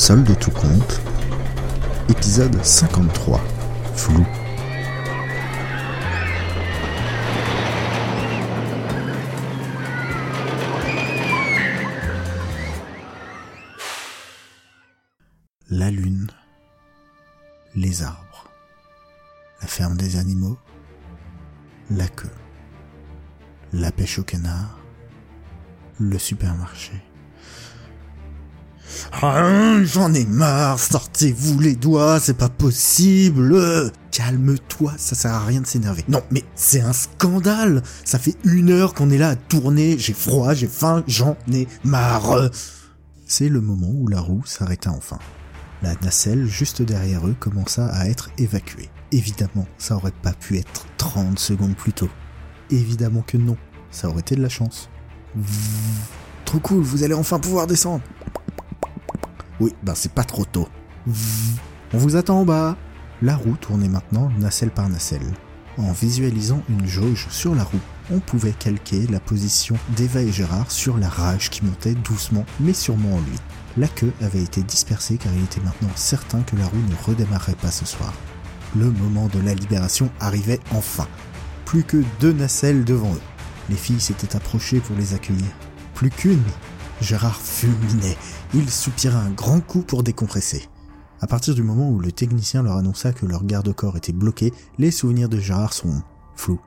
Solde de tout compte. Épisode 53. Flou. La lune. Les arbres. La ferme des animaux. La queue. La pêche au canard. Le supermarché. Ah, J'en ai marre, sortez-vous les doigts, c'est pas possible. Calme-toi, ça sert à rien de s'énerver. Non, mais c'est un scandale. Ça fait une heure qu'on est là à tourner, j'ai froid, j'ai faim, j'en ai marre. C'est le moment où la roue s'arrêta enfin. La nacelle juste derrière eux commença à être évacuée. Évidemment, ça aurait pas pu être 30 secondes plus tôt. Évidemment que non, ça aurait été de la chance. Trop cool, vous allez enfin pouvoir descendre. Oui, ben c'est pas trop tôt. On vous attend en bas. La roue tournait maintenant nacelle par nacelle. En visualisant une jauge sur la roue, on pouvait calquer la position d'Eva et Gérard sur la rage qui montait doucement mais sûrement en lui. La queue avait été dispersée car il était maintenant certain que la roue ne redémarrerait pas ce soir. Le moment de la libération arrivait enfin. Plus que deux nacelles devant eux. Les filles s'étaient approchées pour les accueillir. Plus qu'une. Gérard fulminait. Il soupira un grand coup pour décompresser. À partir du moment où le technicien leur annonça que leur garde-corps était bloqué, les souvenirs de Gérard sont flous.